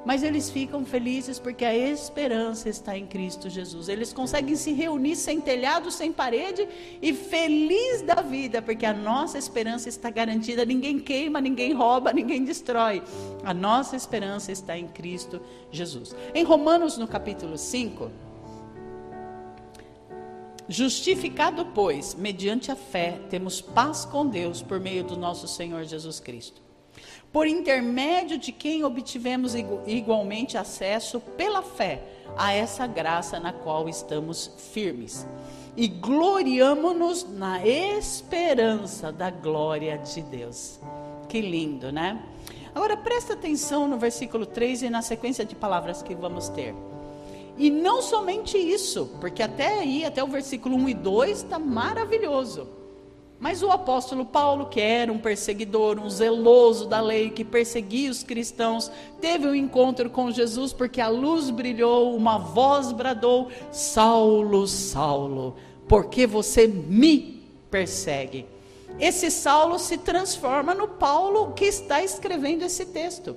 Mas eles ficam felizes porque a esperança está em Cristo Jesus. Eles conseguem se reunir sem telhado, sem parede e feliz da vida, porque a nossa esperança está garantida. Ninguém queima, ninguém rouba, ninguém destrói. A nossa esperança está em Cristo Jesus. Em Romanos, no capítulo 5, justificado, pois, mediante a fé, temos paz com Deus por meio do nosso Senhor Jesus Cristo por intermédio de quem obtivemos igualmente acesso pela fé a essa graça na qual estamos firmes. E gloriamo-nos na esperança da glória de Deus. Que lindo, né? Agora presta atenção no versículo 3 e na sequência de palavras que vamos ter. E não somente isso, porque até aí, até o versículo 1 e 2 está maravilhoso. Mas o apóstolo Paulo, que era um perseguidor, um zeloso da lei, que perseguia os cristãos, teve um encontro com Jesus porque a luz brilhou, uma voz bradou: Saulo, Saulo, por que você me persegue? Esse Saulo se transforma no Paulo que está escrevendo esse texto.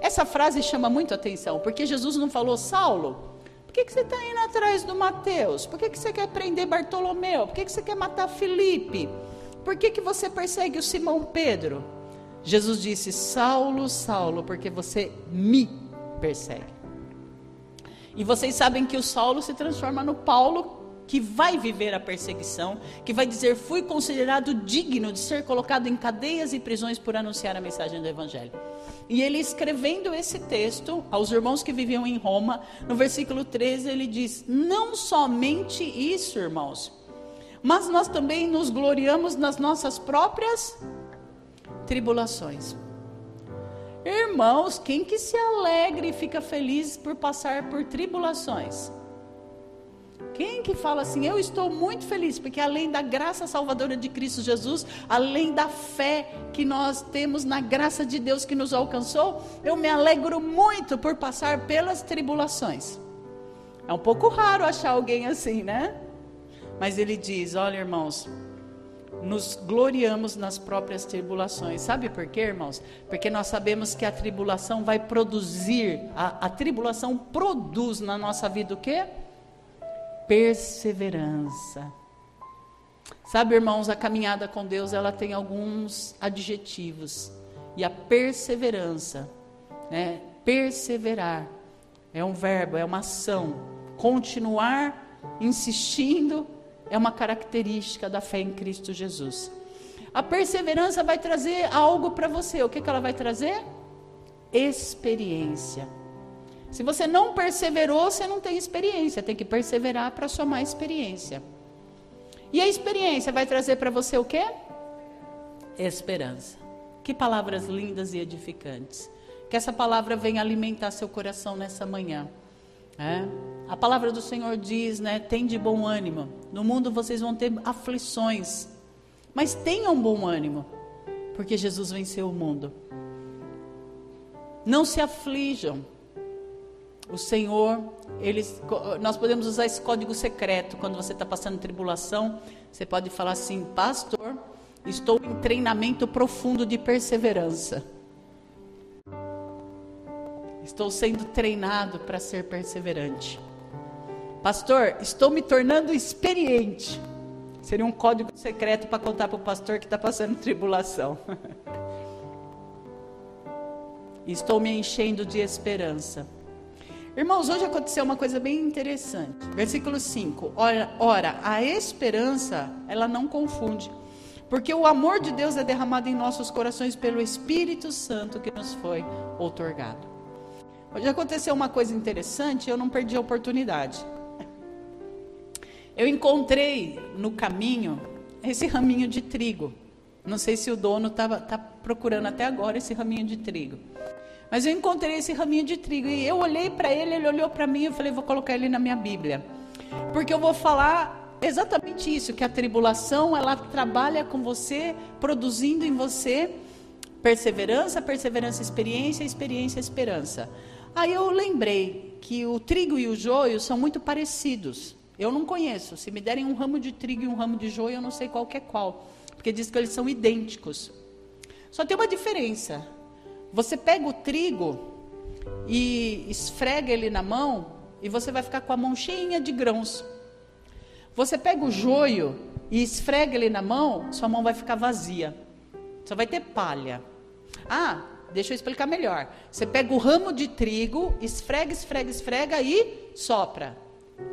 Essa frase chama muito atenção, porque Jesus não falou, Saulo, que, que você está indo atrás do Mateus? Por que, que você quer prender Bartolomeu? Por que, que você quer matar Felipe? Por que, que você persegue o Simão Pedro? Jesus disse: Saulo, Saulo, porque você me persegue. E vocês sabem que o Saulo se transforma no Paulo, que vai viver a perseguição, que vai dizer: Fui considerado digno de ser colocado em cadeias e prisões por anunciar a mensagem do Evangelho. E ele escrevendo esse texto aos irmãos que viviam em Roma, no versículo 13, ele diz: Não somente isso, irmãos mas nós também nos gloriamos nas nossas próprias tribulações. Irmãos, quem que se alegra e fica feliz por passar por tribulações? Quem que fala assim, eu estou muito feliz, porque além da graça salvadora de Cristo Jesus, além da fé que nós temos na graça de Deus que nos alcançou, eu me alegro muito por passar pelas tribulações. É um pouco raro achar alguém assim, né? Mas ele diz: Olha, irmãos, nos gloriamos nas próprias tribulações. Sabe por quê, irmãos? Porque nós sabemos que a tribulação vai produzir, a, a tribulação produz na nossa vida o quê? Perseverança. Sabe, irmãos, a caminhada com Deus, ela tem alguns adjetivos. E a perseverança, né? Perseverar é um verbo, é uma ação. Continuar insistindo é uma característica da fé em Cristo Jesus. A perseverança vai trazer algo para você. O que, que ela vai trazer? Experiência. Se você não perseverou, você não tem experiência. Tem que perseverar para somar experiência. E a experiência vai trazer para você o quê? Esperança. Que palavras lindas e edificantes. Que essa palavra venha alimentar seu coração nessa manhã. É? A palavra do Senhor diz, né? Tem de bom ânimo. No mundo vocês vão ter aflições, mas tenham bom ânimo, porque Jesus venceu o mundo. Não se aflijam. O Senhor, eles, nós podemos usar esse código secreto quando você está passando tribulação. Você pode falar assim, pastor, estou em treinamento profundo de perseverança. Estou sendo treinado para ser perseverante. Pastor, estou me tornando experiente. Seria um código secreto para contar para o pastor que está passando tribulação. *laughs* estou me enchendo de esperança. Irmãos, hoje aconteceu uma coisa bem interessante. Versículo 5. Ora, ora, a esperança, ela não confunde. Porque o amor de Deus é derramado em nossos corações pelo Espírito Santo que nos foi outorgado. Hoje aconteceu uma coisa interessante, eu não perdi a oportunidade. Eu encontrei no caminho esse raminho de trigo. Não sei se o dono está tá procurando até agora esse raminho de trigo. Mas eu encontrei esse raminho de trigo e eu olhei para ele, ele olhou para mim e eu falei, vou colocar ele na minha Bíblia. Porque eu vou falar exatamente isso, que a tribulação, ela trabalha com você, produzindo em você perseverança, perseverança, experiência, experiência, esperança. Aí eu lembrei que o trigo e o joio são muito parecidos. Eu não conheço. Se me derem um ramo de trigo e um ramo de joio, eu não sei qual é qual. Porque diz que eles são idênticos. Só tem uma diferença. Você pega o trigo e esfrega ele na mão e você vai ficar com a mão cheinha de grãos. Você pega o joio e esfrega ele na mão, sua mão vai ficar vazia. Só vai ter palha. Ah, deixa eu explicar melhor. Você pega o ramo de trigo, esfrega, esfrega, esfrega e sopra.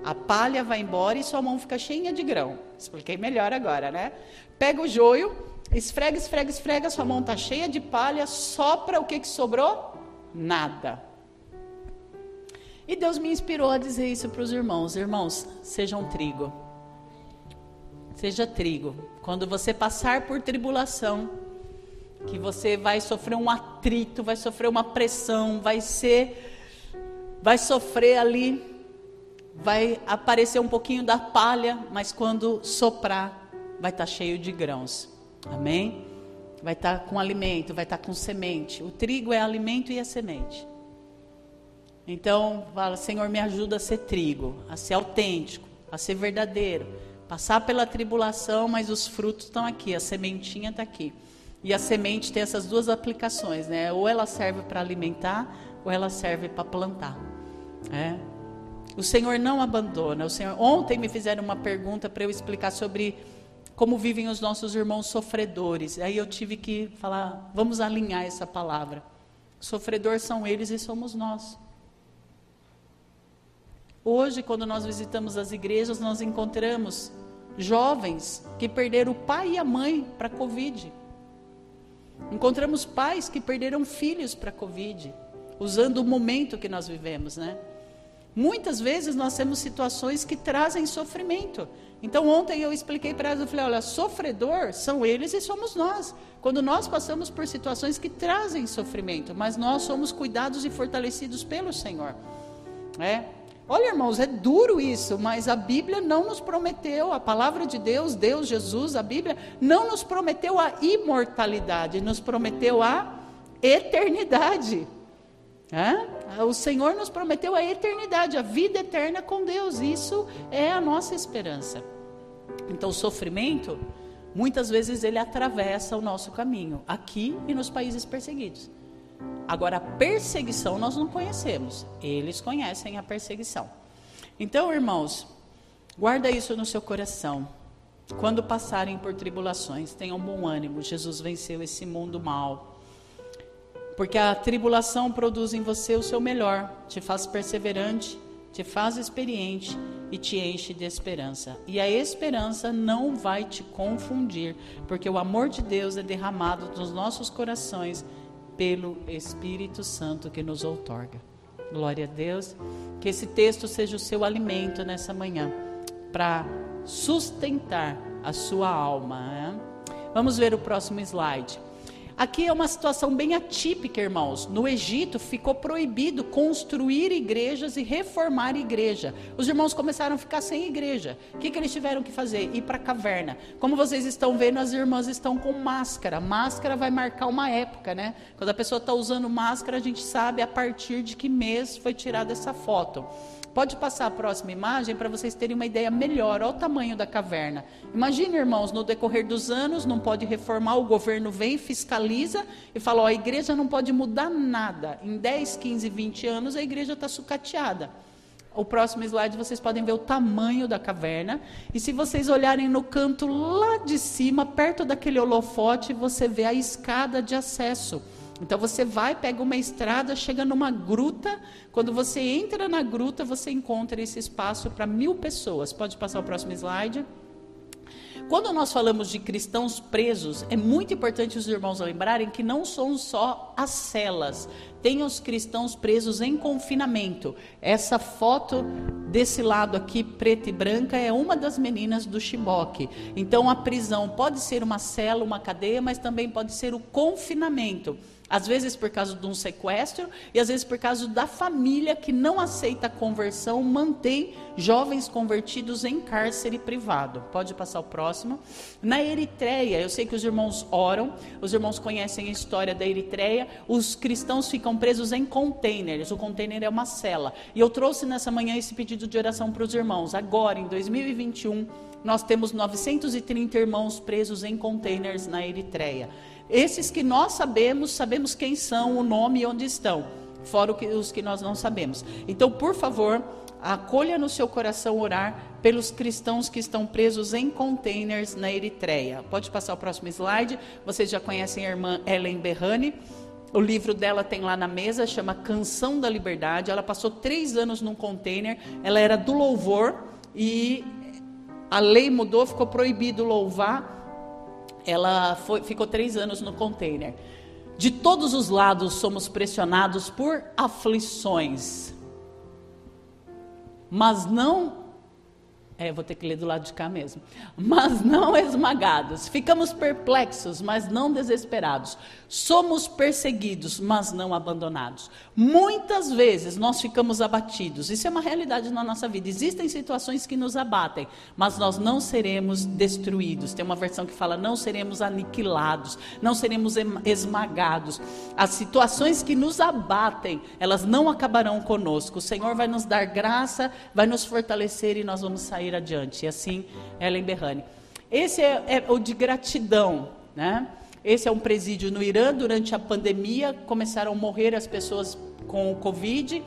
A palha vai embora e sua mão fica cheia de grão. Expliquei melhor agora, né? Pega o joio, esfrega, esfrega, esfrega, sua mão está cheia de palha, sopra, o que, que sobrou? Nada. E Deus me inspirou a dizer isso para os irmãos: irmãos, sejam trigo. Seja trigo. Quando você passar por tribulação, que você vai sofrer um atrito, vai sofrer uma pressão, vai ser, vai sofrer ali vai aparecer um pouquinho da palha, mas quando soprar, vai estar tá cheio de grãos. Amém? Vai estar tá com alimento, vai estar tá com semente. O trigo é alimento e é semente. Então, fala, Senhor, me ajuda a ser trigo, a ser autêntico, a ser verdadeiro. Passar pela tribulação, mas os frutos estão aqui, a sementinha está aqui. E a semente tem essas duas aplicações, né? Ou ela serve para alimentar, ou ela serve para plantar. É? O Senhor não abandona. O Senhor, ontem me fizeram uma pergunta para eu explicar sobre como vivem os nossos irmãos sofredores. Aí eu tive que falar, vamos alinhar essa palavra. Sofredor são eles e somos nós. Hoje, quando nós visitamos as igrejas, nós encontramos jovens que perderam o pai e a mãe para a Covid. Encontramos pais que perderam filhos para a Covid, usando o momento que nós vivemos, né? Muitas vezes nós temos situações que trazem sofrimento. Então ontem eu expliquei para elas, eu falei, olha, sofredor são eles e somos nós. Quando nós passamos por situações que trazem sofrimento, mas nós somos cuidados e fortalecidos pelo Senhor. É. Olha, irmãos, é duro isso, mas a Bíblia não nos prometeu, a palavra de Deus, Deus, Jesus, a Bíblia, não nos prometeu a imortalidade, nos prometeu a eternidade. É? O Senhor nos prometeu a eternidade, a vida eterna com Deus. Isso é a nossa esperança. Então, o sofrimento, muitas vezes, ele atravessa o nosso caminho, aqui e nos países perseguidos. Agora, a perseguição nós não conhecemos, eles conhecem a perseguição. Então, irmãos, guarda isso no seu coração. Quando passarem por tribulações, tenham bom ânimo. Jesus venceu esse mundo mal. Porque a tribulação produz em você o seu melhor, te faz perseverante, te faz experiente e te enche de esperança. E a esperança não vai te confundir, porque o amor de Deus é derramado nos nossos corações pelo Espírito Santo que nos outorga. Glória a Deus. Que esse texto seja o seu alimento nessa manhã, para sustentar a sua alma. Né? Vamos ver o próximo slide. Aqui é uma situação bem atípica, irmãos. No Egito ficou proibido construir igrejas e reformar igreja. Os irmãos começaram a ficar sem igreja. O que, que eles tiveram que fazer? Ir para a caverna. Como vocês estão vendo, as irmãs estão com máscara. Máscara vai marcar uma época, né? Quando a pessoa está usando máscara, a gente sabe a partir de que mês foi tirada essa foto. Pode passar a próxima imagem para vocês terem uma ideia melhor. Olha o tamanho da caverna. Imagine, irmãos, no decorrer dos anos, não pode reformar, o governo vem, fiscaliza e fala: ó, a igreja não pode mudar nada. Em 10, 15, 20 anos, a igreja está sucateada. O próximo slide vocês podem ver o tamanho da caverna. E se vocês olharem no canto lá de cima, perto daquele holofote, você vê a escada de acesso. Então você vai, pega uma estrada, chega numa gruta. Quando você entra na gruta, você encontra esse espaço para mil pessoas. Pode passar o próximo slide. Quando nós falamos de cristãos presos, é muito importante os irmãos lembrarem que não são só as celas, tem os cristãos presos em confinamento. Essa foto desse lado aqui, preta e branca, é uma das meninas do Chiboque. Então a prisão pode ser uma cela, uma cadeia, mas também pode ser o confinamento Às vezes por causa de um sequestro e às vezes por causa da família que não aceita a conversão, mantém jovens convertidos em cárcere privado. Pode passar o próximo. Na Eritreia, eu sei que os irmãos oram, os irmãos conhecem a história da Eritreia, os cristãos ficam presos em containers. O container é uma cela. E eu trouxe nessa manhã esse pedido de oração para os irmãos. Agora, em 2021, nós temos 930 irmãos presos em containers na Eritreia. Esses que nós sabemos, sabemos quem são, o nome e onde estão, fora os que nós não sabemos. Então, por favor, acolha no seu coração orar pelos cristãos que estão presos em containers na Eritreia. Pode passar o próximo slide. Vocês já conhecem a irmã Ellen Berrani. O livro dela tem lá na mesa, chama Canção da Liberdade. Ela passou três anos num container. Ela era do louvor e a lei mudou, ficou proibido louvar ela foi, ficou três anos no container. De todos os lados somos pressionados por aflições, mas não é, vou ter que ler do lado de cá mesmo. Mas não esmagados. Ficamos perplexos, mas não desesperados. Somos perseguidos, mas não abandonados. Muitas vezes nós ficamos abatidos. Isso é uma realidade na nossa vida. Existem situações que nos abatem, mas nós não seremos destruídos. Tem uma versão que fala: não seremos aniquilados, não seremos esmagados. As situações que nos abatem, elas não acabarão conosco. O Senhor vai nos dar graça, vai nos fortalecer e nós vamos sair sair adiante. E assim, Ellen Berrani. Esse é, é o de gratidão, né? Esse é um presídio no Irã. Durante a pandemia, começaram a morrer as pessoas com o Covid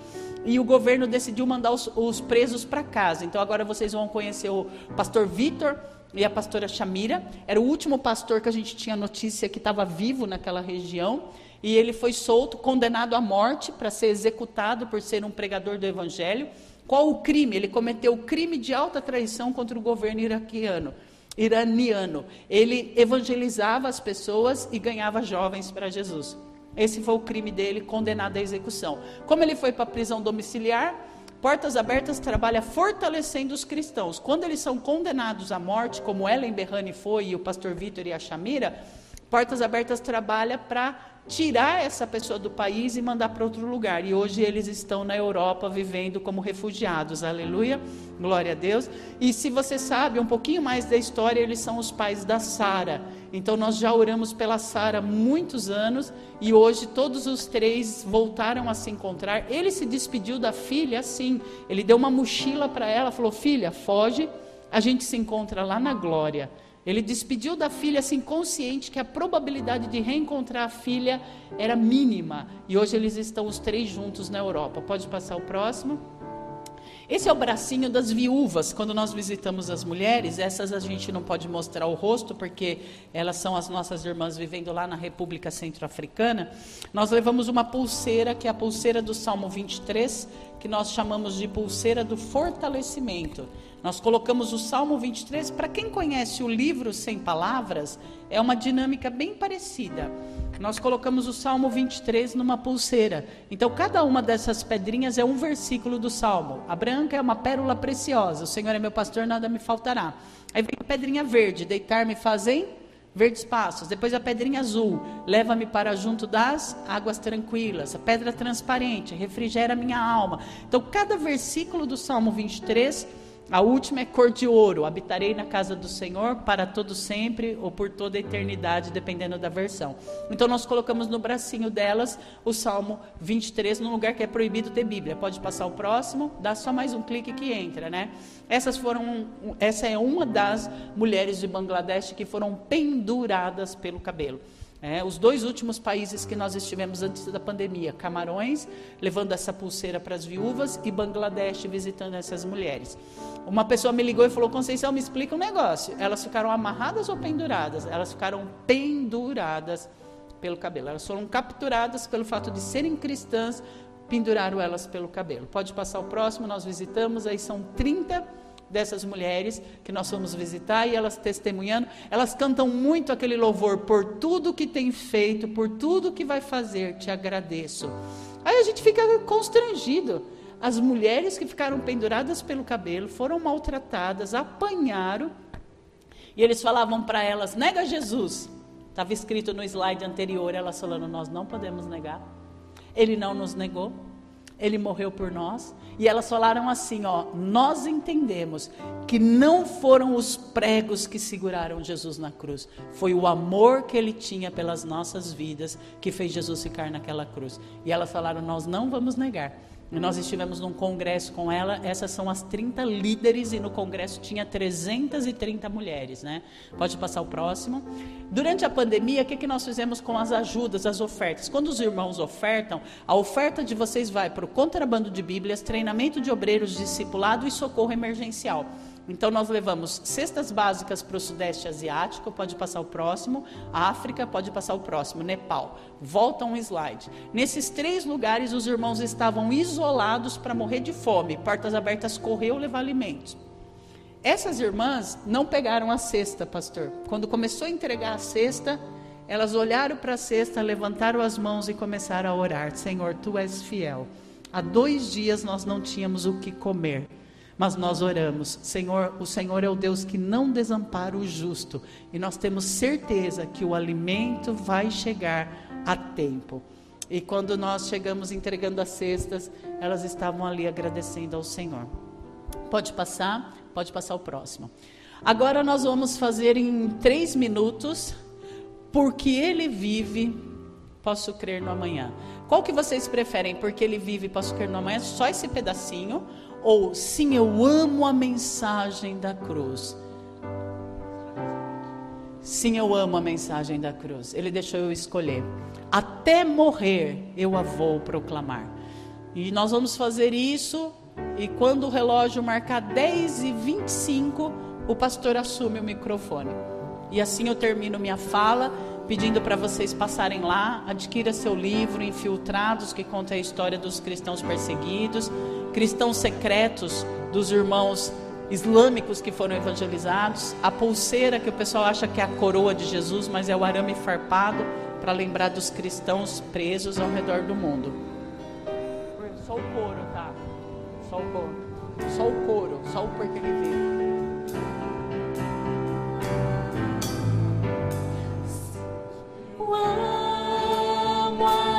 e o governo decidiu mandar os, os presos para casa. Então agora vocês vão conhecer o pastor Vitor e a pastora Shamira. Era o último pastor que a gente tinha notícia que estava vivo naquela região. E ele foi solto, condenado à morte para ser executado por ser um pregador do evangelho. Qual o crime? Ele cometeu o crime de alta traição contra o governo iraquiano, iraniano. Ele evangelizava as pessoas e ganhava jovens para Jesus. Esse foi o crime dele, condenado à execução. Como ele foi para a prisão domiciliar, Portas Abertas trabalha fortalecendo os cristãos. Quando eles são condenados à morte, como Ellen Berrani foi e o pastor Vitor e a Shamira, Portas Abertas trabalha para tirar essa pessoa do país e mandar para outro lugar. E hoje eles estão na Europa vivendo como refugiados. Aleluia. Glória a Deus. E se você sabe um pouquinho mais da história, eles são os pais da Sara. Então nós já oramos pela Sara muitos anos e hoje todos os três voltaram a se encontrar. Ele se despediu da filha assim. Ele deu uma mochila para ela, falou: "Filha, foge, a gente se encontra lá na glória". Ele despediu da filha assim, consciente que a probabilidade de reencontrar a filha era mínima. E hoje eles estão os três juntos na Europa. Pode passar o próximo. Esse é o bracinho das viúvas. Quando nós visitamos as mulheres, essas a gente não pode mostrar o rosto, porque elas são as nossas irmãs vivendo lá na República Centro-Africana. Nós levamos uma pulseira, que é a pulseira do Salmo 23, que nós chamamos de pulseira do fortalecimento. Nós colocamos o Salmo 23, para quem conhece o livro Sem Palavras, é uma dinâmica bem parecida. Nós colocamos o Salmo 23 numa pulseira. Então, cada uma dessas pedrinhas é um versículo do Salmo. A branca é uma pérola preciosa. O Senhor é meu pastor, nada me faltará. Aí vem a pedrinha verde, deitar-me fazem verdes passos. Depois a pedrinha azul, leva-me para junto das águas tranquilas. A pedra transparente, refrigera minha alma. Então, cada versículo do Salmo 23 a última é cor de ouro. Habitarei na casa do Senhor para todo sempre ou por toda a eternidade, dependendo da versão. Então nós colocamos no bracinho delas o Salmo 23, num lugar que é proibido ter Bíblia. Pode passar o próximo, dá só mais um clique que entra, né? Essas foram, essa é uma das mulheres de Bangladesh que foram penduradas pelo cabelo. É, os dois últimos países que nós estivemos antes da pandemia, Camarões, levando essa pulseira para as viúvas, e Bangladesh visitando essas mulheres. Uma pessoa me ligou e falou: Conceição, me explica um negócio. Elas ficaram amarradas ou penduradas? Elas ficaram penduradas pelo cabelo. Elas foram capturadas pelo fato de serem cristãs, penduraram elas pelo cabelo. Pode passar o próximo, nós visitamos, aí são 30 dessas mulheres que nós fomos visitar e elas testemunhando, elas cantam muito aquele louvor por tudo que tem feito, por tudo que vai fazer, te agradeço. Aí a gente fica constrangido. As mulheres que ficaram penduradas pelo cabelo foram maltratadas, apanharam, e eles falavam para elas: nega Jesus, Estava escrito no slide anterior, ela falando: Nós não podemos negar. Ele não nos negou. Ele morreu por nós. E elas falaram assim: ó, nós entendemos que não foram os pregos que seguraram Jesus na cruz, foi o amor que ele tinha pelas nossas vidas que fez Jesus ficar naquela cruz. E elas falaram: nós não vamos negar. Nós estivemos num congresso com ela, essas são as 30 líderes, e no congresso tinha 330 mulheres, né? Pode passar o próximo. Durante a pandemia, o que, que nós fizemos com as ajudas, as ofertas? Quando os irmãos ofertam, a oferta de vocês vai para o contrabando de Bíblias, treinamento de obreiros, discipulado e socorro emergencial. Então nós levamos cestas básicas para o Sudeste Asiático, pode passar o próximo, África, pode passar o próximo, Nepal. Volta um slide. Nesses três lugares os irmãos estavam isolados para morrer de fome, portas abertas correu levar alimentos. Essas irmãs não pegaram a cesta, pastor. Quando começou a entregar a cesta, elas olharam para a cesta, levantaram as mãos e começaram a orar: Senhor, tu és fiel. Há dois dias nós não tínhamos o que comer. Mas nós oramos, Senhor, o Senhor é o Deus que não desampara o justo, e nós temos certeza que o alimento vai chegar a tempo. E quando nós chegamos entregando as cestas, elas estavam ali agradecendo ao Senhor. Pode passar, pode passar o próximo. Agora nós vamos fazer em três minutos, porque Ele vive, posso crer no amanhã. Qual que vocês preferem? Porque Ele vive, posso crer no amanhã? Só esse pedacinho ou sim, eu amo a mensagem da cruz. Sim, eu amo a mensagem da cruz. Ele deixou eu escolher. Até morrer eu a vou proclamar. E nós vamos fazer isso. E quando o relógio marcar 10 e 25, o pastor assume o microfone. E assim eu termino minha fala pedindo para vocês passarem lá, adquira seu livro Infiltrados, que conta a história dos cristãos perseguidos, cristãos secretos dos irmãos islâmicos que foram evangelizados, a pulseira que o pessoal acha que é a coroa de Jesus, mas é o arame farpado para lembrar dos cristãos presos ao redor do mundo. Só o couro, tá? Só o couro. Só o couro, só o porquê ele veio. amo a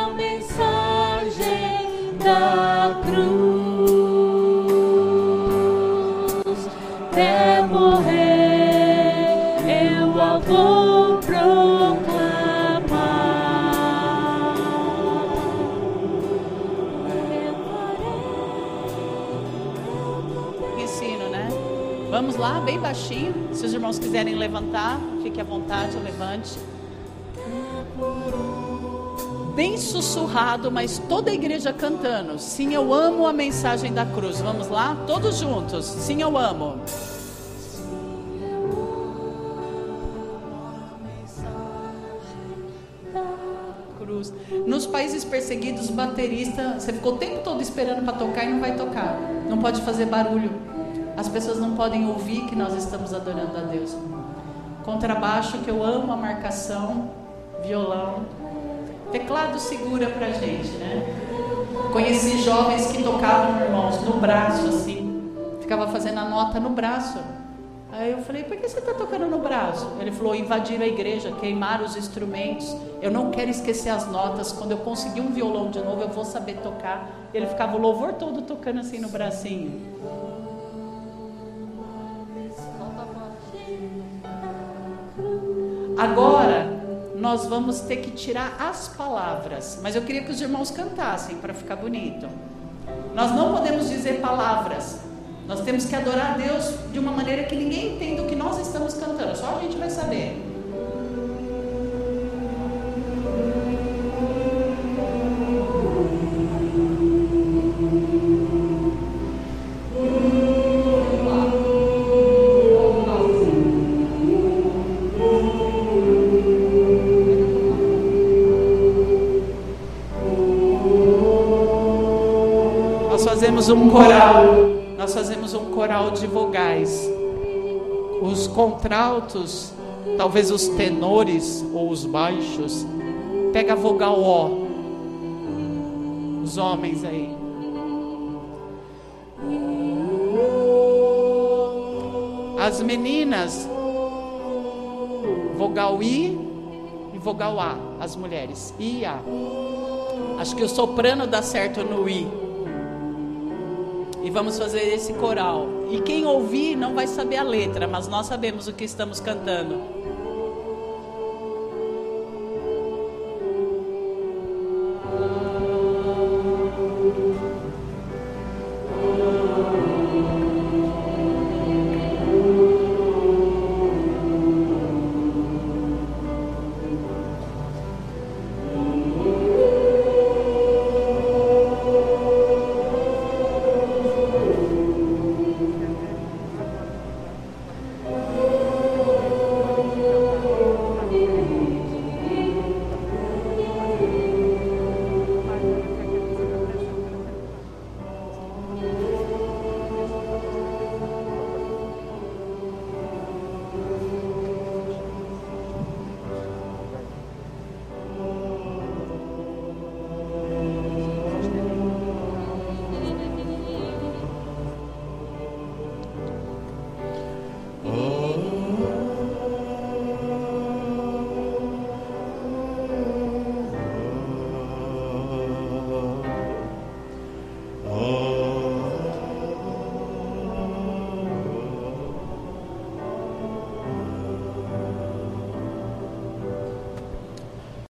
baixinho. Se os irmãos quiserem levantar, fique à vontade, levante. Bem sussurrado, mas toda a igreja cantando. Sim, eu amo a mensagem da cruz. Vamos lá? Todos juntos. Sim, eu amo. Nos países perseguidos, baterista, você ficou o tempo todo esperando para tocar e não vai tocar. Não pode fazer barulho. As pessoas não podem ouvir que nós estamos adorando a Deus. Contrabaixo, que eu amo a marcação. Violão. Teclado segura pra gente, né? Conheci jovens que tocavam, irmãos, no braço, assim. Ficava fazendo a nota no braço. Aí eu falei, por que você está tocando no braço? Ele falou, invadir a igreja, queimar os instrumentos. Eu não quero esquecer as notas. Quando eu conseguir um violão de novo, eu vou saber tocar. Ele ficava o louvor todo tocando assim no bracinho. Agora, nós vamos ter que tirar as palavras, mas eu queria que os irmãos cantassem para ficar bonito. Nós não podemos dizer palavras, nós temos que adorar a Deus de uma maneira que ninguém entenda o que nós estamos cantando, só a gente vai saber. Coral de vogais. Os contraltos, talvez os tenores ou os baixos, pega a vogal O. Os homens aí. As meninas, vogal I e vogal A, as mulheres. I, A. Acho que o soprano dá certo no I. E vamos fazer esse coral. E quem ouvir não vai saber a letra, mas nós sabemos o que estamos cantando.